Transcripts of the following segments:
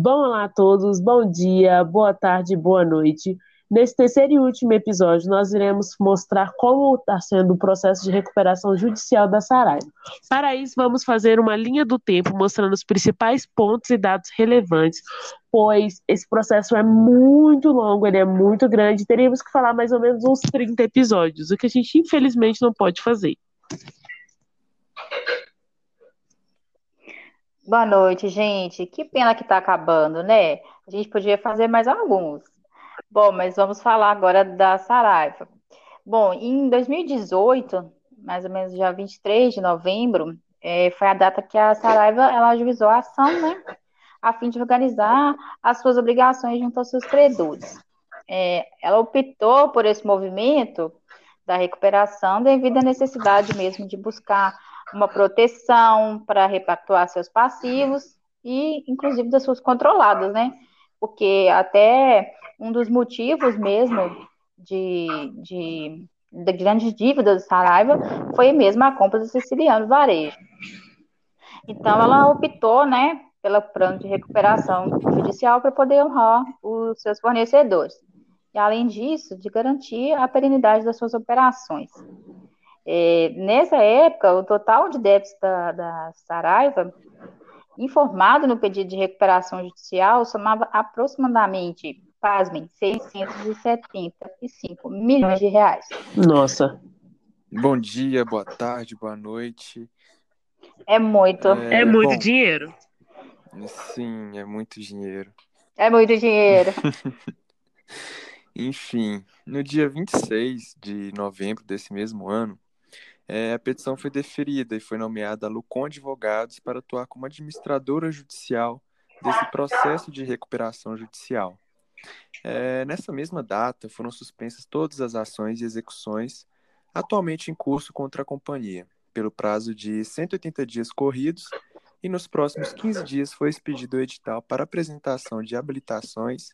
Bom a todos, bom dia, boa tarde, boa noite. Nesse terceiro e último episódio, nós iremos mostrar como está sendo o processo de recuperação judicial da Saraiva. Para isso, vamos fazer uma linha do tempo mostrando os principais pontos e dados relevantes, pois esse processo é muito longo, ele é muito grande, teríamos que falar mais ou menos uns 30 episódios, o que a gente infelizmente não pode fazer. Boa noite, gente. Que pena que está acabando, né? A gente podia fazer mais alguns. Bom, mas vamos falar agora da Saraiva. Bom, em 2018, mais ou menos dia 23 de novembro, é, foi a data que a Saraiva ela ajuizou a ação, né? A fim de organizar as suas obrigações junto aos seus credores. É, ela optou por esse movimento da recuperação devido à necessidade mesmo de buscar uma proteção para repactuar seus passivos e, inclusive, das suas controladas, né? Porque até um dos motivos mesmo de, de, de grandes dívidas do Saraiva foi mesmo a compra do Siciliano Varejo. Então, ela optou, né, pelo plano de recuperação judicial para poder honrar os seus fornecedores. E, além disso, de garantir a perenidade das suas operações. É, nessa época, o total de débitos da, da Saraiva, informado no pedido de recuperação judicial, somava aproximadamente, pasmem, 675 milhões de reais. Nossa. Bom dia, boa tarde, boa noite. É muito. É, é muito bom, dinheiro. Sim, é muito dinheiro. É muito dinheiro. Enfim, no dia 26 de novembro desse mesmo ano, é, a petição foi deferida e foi nomeada a Lucon Advogados para atuar como administradora judicial desse processo de recuperação judicial. É, nessa mesma data, foram suspensas todas as ações e execuções atualmente em curso contra a companhia, pelo prazo de 180 dias corridos, e nos próximos 15 dias foi expedido o edital para apresentação de habilitações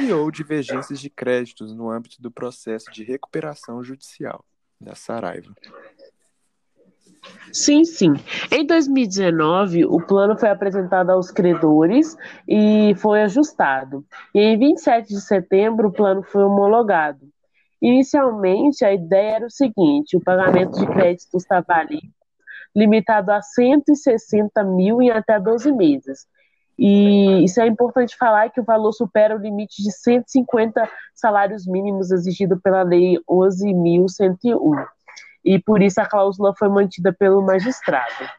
e ou divergências de créditos no âmbito do processo de recuperação judicial da Saraiva. Sim, sim. Em 2019, o plano foi apresentado aos credores e foi ajustado. E em 27 de setembro, o plano foi homologado. Inicialmente, a ideia era o seguinte: o pagamento de créditos trabalhistas limitado a 160 mil em até 12 meses. E isso é importante falar que o valor supera o limite de 150 salários mínimos exigido pela Lei 11.101 e por isso a cláusula foi mantida pelo magistrado.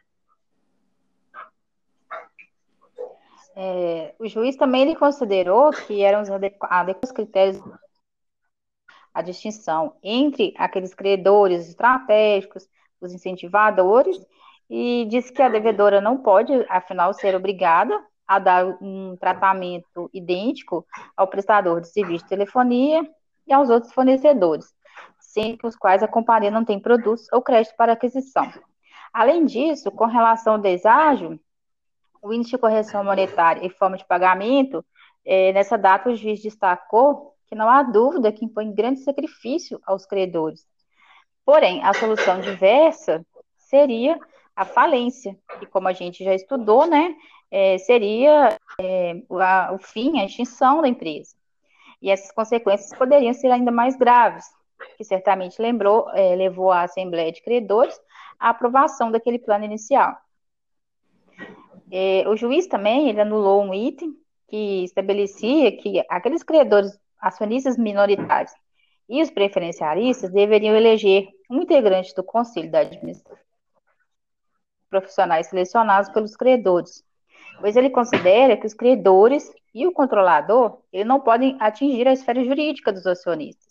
É, o juiz também ele considerou que eram os adequados critérios a distinção entre aqueles credores estratégicos, os incentivadores, e disse que a devedora não pode, afinal, ser obrigada a dar um tratamento idêntico ao prestador de serviço de telefonia e aos outros fornecedores sem os quais a companhia não tem produtos ou crédito para aquisição. Além disso, com relação ao deságio, o índice de correção monetária e forma de pagamento, é, nessa data o juiz destacou que não há dúvida que impõe grande sacrifício aos credores. Porém, a solução diversa seria a falência, e como a gente já estudou, né, é, seria é, a, o fim, a extinção da empresa. E essas consequências poderiam ser ainda mais graves, que certamente lembrou, é, levou a Assembleia de Credores à aprovação daquele plano inicial. É, o juiz também ele anulou um item que estabelecia que aqueles credores acionistas minoritários e os preferencialistas deveriam eleger um integrante do Conselho da Administração profissionais selecionados pelos credores, pois ele considera que os credores e o controlador ele não podem atingir a esfera jurídica dos acionistas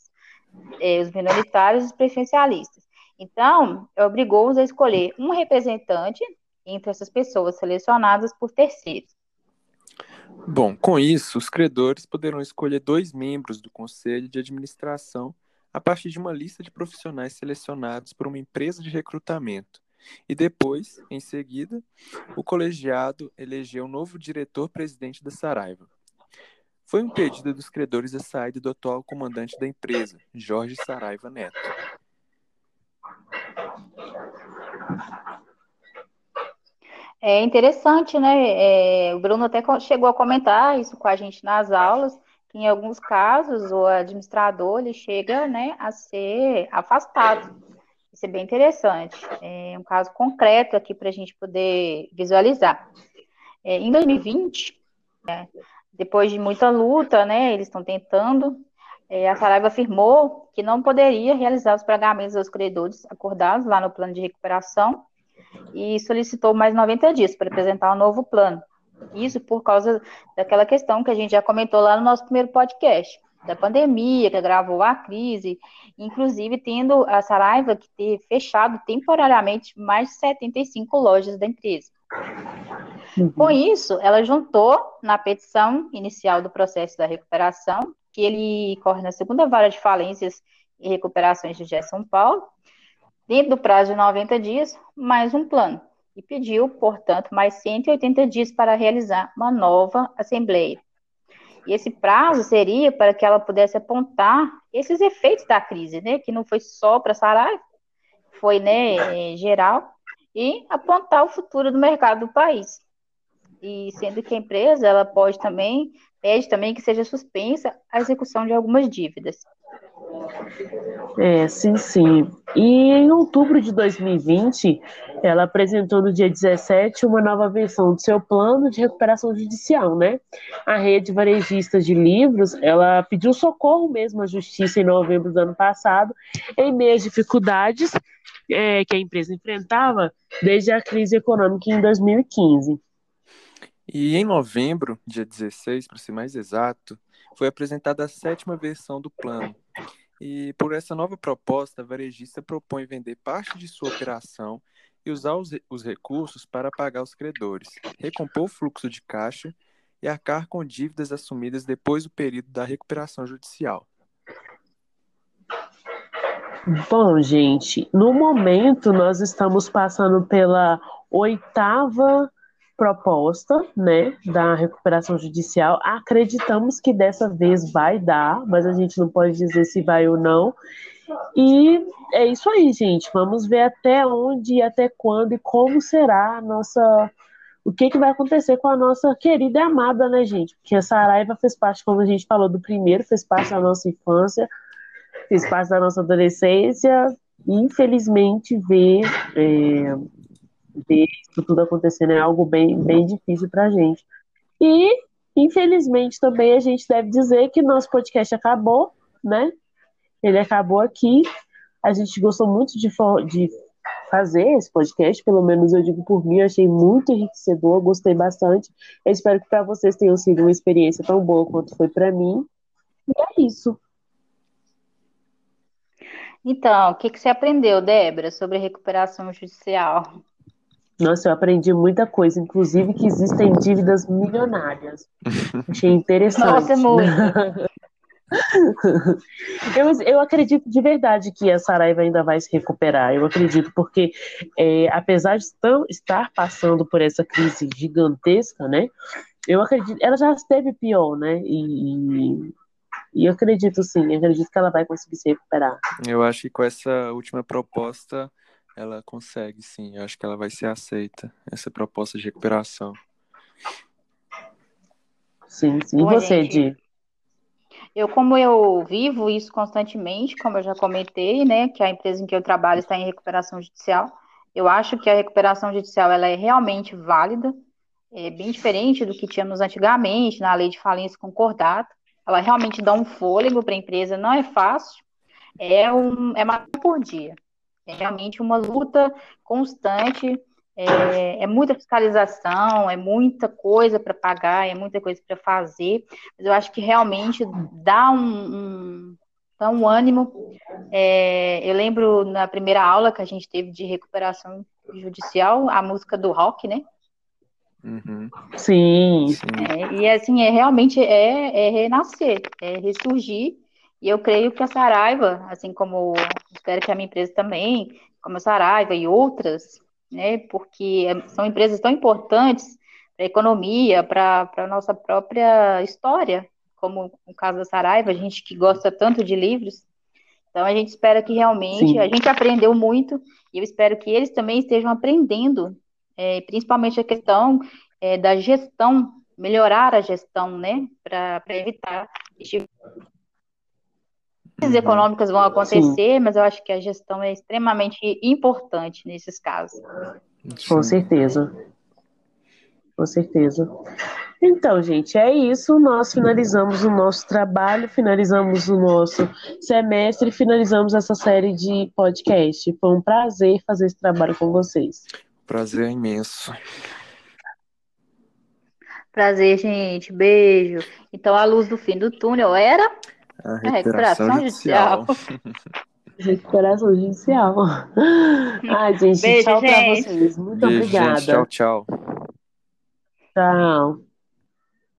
é, os minoritários e os preferencialistas. Então, obrigou-os a escolher um representante entre essas pessoas selecionadas por terceiros. Bom, com isso, os credores poderão escolher dois membros do conselho de administração a partir de uma lista de profissionais selecionados por uma empresa de recrutamento. E depois, em seguida, o colegiado elegeu um novo diretor-presidente da Saraiva. Foi um pedido dos credores a saída do atual comandante da empresa, Jorge Saraiva Neto. É interessante, né? É, o Bruno até chegou a comentar isso com a gente nas aulas, que em alguns casos o administrador ele chega né, a ser afastado. Isso é bem interessante. É um caso concreto aqui para a gente poder visualizar. É, em 2020, né, depois de muita luta, né, eles estão tentando, é, a Saraiva afirmou que não poderia realizar os pagamentos aos credores acordados lá no plano de recuperação e solicitou mais 90 dias para apresentar um novo plano. Isso por causa daquela questão que a gente já comentou lá no nosso primeiro podcast, da pandemia, que agravou a crise, inclusive tendo a Saraiva que ter fechado temporariamente mais de 75 lojas da empresa. Uhum. Com isso, ela juntou na petição inicial do processo da recuperação, que ele corre na segunda vara de falências e recuperações de Gé São Paulo, dentro do prazo de 90 dias, mais um plano, e pediu, portanto, mais 180 dias para realizar uma nova assembleia. E esse prazo seria para que ela pudesse apontar esses efeitos da crise, né, que não foi só para Saraiva, foi né, geral, e apontar o futuro do mercado do país. E sendo que a empresa ela pode também pede também que seja suspensa a execução de algumas dívidas. É, sim, sim. E em outubro de 2020, ela apresentou no dia 17 uma nova versão do seu plano de recuperação judicial, né? A rede varejista de livros, ela pediu socorro mesmo à justiça em novembro do ano passado, em meio às dificuldades é, que a empresa enfrentava desde a crise econômica em 2015. E em novembro, dia 16, para ser mais exato, foi apresentada a sétima versão do plano, e por essa nova proposta, a varejista propõe vender parte de sua operação e usar os, os recursos para pagar os credores, recompor o fluxo de caixa e arcar com dívidas assumidas depois do período da recuperação judicial. Bom, gente, no momento nós estamos passando pela oitava proposta, né, da recuperação judicial. Acreditamos que dessa vez vai dar, mas a gente não pode dizer se vai ou não. E é isso aí, gente. Vamos ver até onde, até quando e como será a nossa. O que, que vai acontecer com a nossa querida e amada, né, gente? Porque a Saraiva fez parte, como a gente falou do primeiro, fez parte da nossa infância, fez parte da nossa adolescência. E, infelizmente, ver é, ver isso tudo acontecendo é algo bem, bem difícil para a gente. E, infelizmente, também a gente deve dizer que nosso podcast acabou, né? Ele acabou aqui. A gente gostou muito de, de fazer esse podcast, pelo menos eu digo por mim, achei muito enriquecedor, gostei bastante. Eu espero que para vocês tenha sido uma experiência tão boa quanto foi para mim. E é isso. Então, o que, que você aprendeu, Débora, sobre recuperação judicial? Nossa, eu aprendi muita coisa, inclusive que existem dívidas milionárias. Achei interessante. Nossa, é muito. eu, eu acredito de verdade que a Saraiva ainda vai se recuperar. Eu acredito, porque é, apesar de tão, estar passando por essa crise gigantesca, né? Eu acredito, ela já esteve pior, né? E, e eu acredito sim, eu acredito que ela vai conseguir se recuperar. Eu acho que com essa última proposta ela consegue, sim. Eu acho que ela vai ser aceita, essa proposta de recuperação. Sim, sim. E você, Di? Eu, como eu vivo isso constantemente, como eu já comentei, né, que a empresa em que eu trabalho está em recuperação judicial, eu acho que a recuperação judicial ela é realmente válida, é bem diferente do que tínhamos antigamente na lei de falência concordata. Ela realmente dá um fôlego para a empresa, não é fácil, é, um, é uma por dia. É realmente uma luta constante, é, é muita fiscalização, é muita coisa para pagar, é muita coisa para fazer, mas eu acho que realmente dá um, um, dá um ânimo. É, eu lembro na primeira aula que a gente teve de recuperação judicial, a música do rock, né? Uhum. Sim. É, e assim, é realmente é, é renascer, é ressurgir e eu creio que a Saraiva, assim como espero que a minha empresa também, como a Saraiva e outras, né, porque são empresas tão importantes para a economia, para a nossa própria história, como o caso da Saraiva, a gente que gosta tanto de livros. Então a gente espera que realmente, Sim. a gente aprendeu muito, e eu espero que eles também estejam aprendendo é, principalmente a questão é, da gestão, melhorar a gestão, né, para evitar que uhum. econômicas vão acontecer, Sim. mas eu acho que a gestão é extremamente importante nesses casos. Com certeza. Com certeza. Então, gente, é isso. Nós finalizamos o nosso trabalho, finalizamos o nosso semestre, finalizamos essa série de podcast. Foi um prazer fazer esse trabalho com vocês. Prazer é imenso. Prazer, gente. Beijo. Então, a luz do fim do túnel era a recuperação, a recuperação judicial. judicial. recuperação judicial. Ai, gente, Beijo, tchau gente. pra vocês. Muito Beijo, obrigada. Gente, tchau, tchau. Tchau.